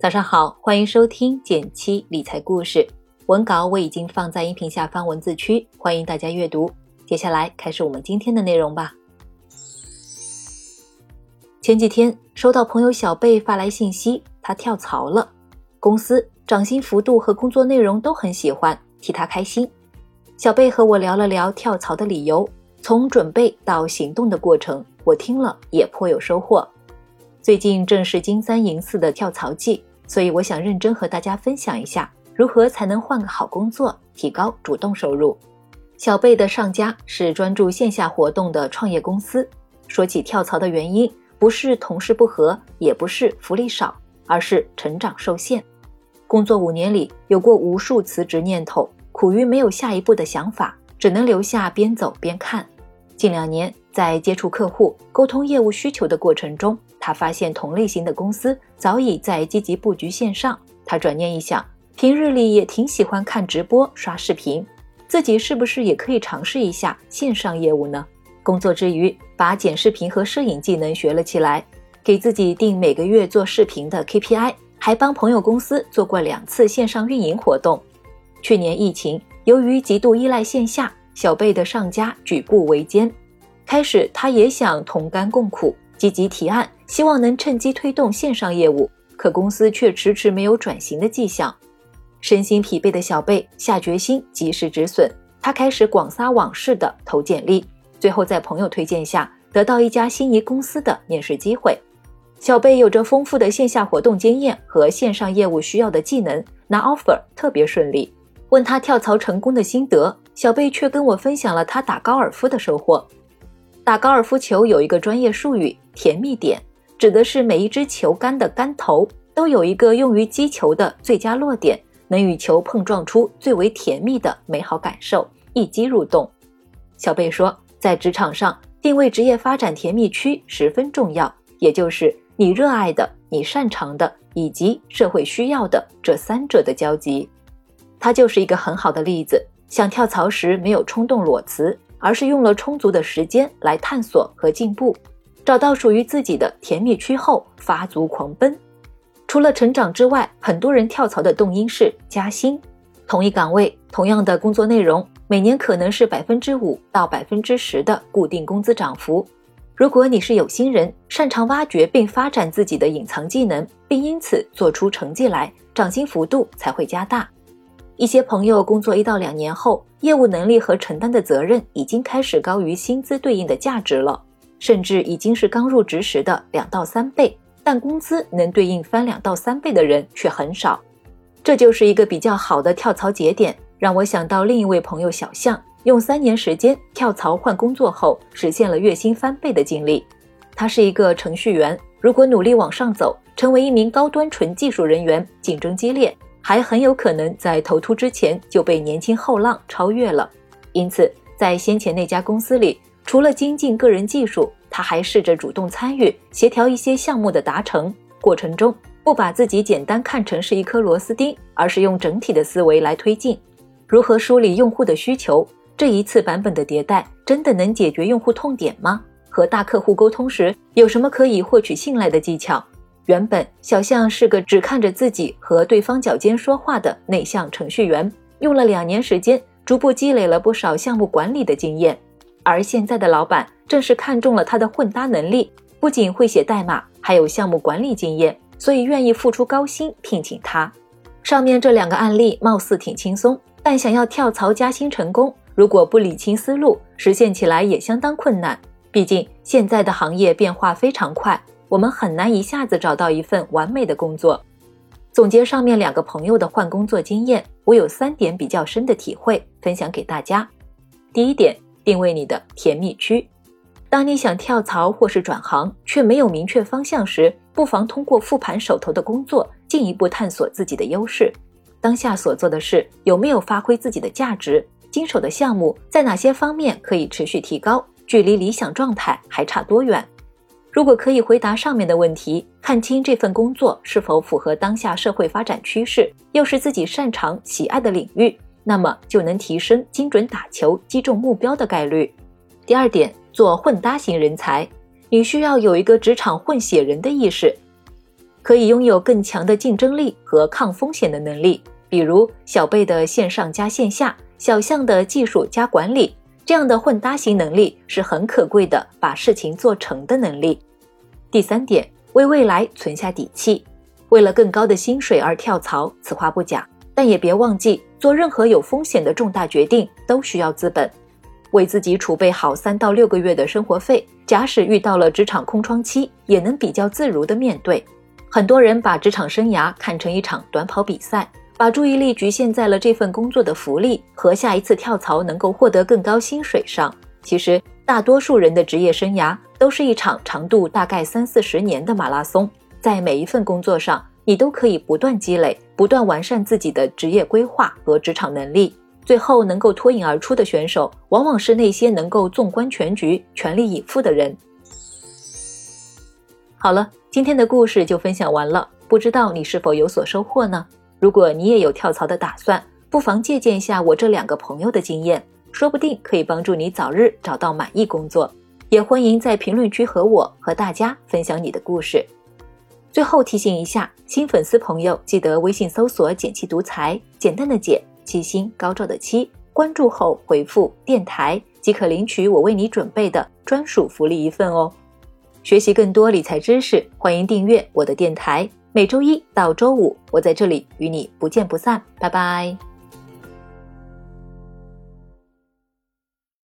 早上好，欢迎收听减七理财故事。文稿我已经放在音频下方文字区，欢迎大家阅读。接下来开始我们今天的内容吧。前几天收到朋友小贝发来信息，他跳槽了，公司涨薪幅度和工作内容都很喜欢，替他开心。小贝和我聊了聊跳槽的理由，从准备到行动的过程，我听了也颇有收获。最近正是金三银四的跳槽季。所以我想认真和大家分享一下，如何才能换个好工作，提高主动收入。小贝的上家是专注线下活动的创业公司。说起跳槽的原因，不是同事不和，也不是福利少，而是成长受限。工作五年里，有过无数辞职念头，苦于没有下一步的想法，只能留下边走边看。近两年，在接触客户、沟通业务需求的过程中，他发现同类型的公司早已在积极布局线上。他转念一想，平日里也挺喜欢看直播、刷视频，自己是不是也可以尝试一下线上业务呢？工作之余，把剪视频和摄影技能学了起来，给自己定每个月做视频的 KPI，还帮朋友公司做过两次线上运营活动。去年疫情，由于极度依赖线下，小贝的上家举步维艰，开始他也想同甘共苦，积极提案。希望能趁机推动线上业务，可公司却迟迟没有转型的迹象。身心疲惫的小贝下决心及时止损，他开始广撒网式的投简历，最后在朋友推荐下得到一家心仪公司的面试机会。小贝有着丰富的线下活动经验和线上业务需要的技能，拿 offer 特别顺利。问他跳槽成功的心得，小贝却跟我分享了他打高尔夫的收获。打高尔夫球有一个专业术语“甜蜜点”。指的是每一支球杆的杆头都有一个用于击球的最佳落点，能与球碰撞出最为甜蜜的美好感受，一击入洞。小贝说，在职场上定位职业发展甜蜜区十分重要，也就是你热爱的、你擅长的以及社会需要的这三者的交集。他就是一个很好的例子。想跳槽时没有冲动裸辞，而是用了充足的时间来探索和进步。找到属于自己的甜蜜区后，发足狂奔。除了成长之外，很多人跳槽的动因是加薪。同一岗位，同样的工作内容，每年可能是百分之五到百分之十的固定工资涨幅。如果你是有心人，擅长挖掘并发展自己的隐藏技能，并因此做出成绩来，涨薪幅度才会加大。一些朋友工作一到两年后，业务能力和承担的责任已经开始高于薪资对应的价值了。甚至已经是刚入职时的两到三倍，但工资能对应翻两到三倍的人却很少。这就是一个比较好的跳槽节点，让我想到另一位朋友小象，用三年时间跳槽换工作后，实现了月薪翻倍的经历。他是一个程序员，如果努力往上走，成为一名高端纯技术人员，竞争激烈，还很有可能在头秃之前就被年轻后浪超越了。因此，在先前那家公司里。除了精进个人技术，他还试着主动参与协调一些项目的达成。过程中不把自己简单看成是一颗螺丝钉，而是用整体的思维来推进。如何梳理用户的需求？这一次版本的迭代真的能解决用户痛点吗？和大客户沟通时有什么可以获取信赖的技巧？原本小象是个只看着自己和对方脚尖说话的内向程序员，用了两年时间，逐步积累了不少项目管理的经验。而现在的老板正是看中了他的混搭能力，不仅会写代码，还有项目管理经验，所以愿意付出高薪聘请他。上面这两个案例貌似挺轻松，但想要跳槽加薪成功，如果不理清思路，实现起来也相当困难。毕竟现在的行业变化非常快，我们很难一下子找到一份完美的工作。总结上面两个朋友的换工作经验，我有三点比较深的体会，分享给大家。第一点。定位你的甜蜜区。当你想跳槽或是转行，却没有明确方向时，不妨通过复盘手头的工作，进一步探索自己的优势。当下所做的事有没有发挥自己的价值？经手的项目在哪些方面可以持续提高？距离理想状态还差多远？如果可以回答上面的问题，看清这份工作是否符合当下社会发展趋势，又是自己擅长喜爱的领域。那么就能提升精准打球、击中目标的概率。第二点，做混搭型人才，你需要有一个职场混血人的意识。可以拥有更强的竞争力和抗风险的能力，比如小贝的线上加线下，小象的技术加管理，这样的混搭型能力是很可贵的，把事情做成的能力。第三点，为未来存下底气，为了更高的薪水而跳槽，此话不假，但也别忘记，做任何有风险的重大决定都需要资本。为自己储备好三到六个月的生活费，假使遇到了职场空窗期，也能比较自如的面对。很多人把职场生涯看成一场短跑比赛，把注意力局限在了这份工作的福利和下一次跳槽能够获得更高薪水上。其实，大多数人的职业生涯都是一场长度大概三四十年的马拉松，在每一份工作上，你都可以不断积累、不断完善自己的职业规划和职场能力。最后能够脱颖而出的选手，往往是那些能够纵观全局、全力以赴的人。好了，今天的故事就分享完了，不知道你是否有所收获呢？如果你也有跳槽的打算，不妨借鉴一下我这两个朋友的经验，说不定可以帮助你早日找到满意工作。也欢迎在评论区和我和大家分享你的故事。最后提醒一下，新粉丝朋友记得微信搜索“简七独裁”，简单的简。七星高照的七，关注后回复电台即可领取我为你准备的专属福利一份哦。学习更多理财知识，欢迎订阅我的电台。每周一到周五，我在这里与你不见不散。拜拜。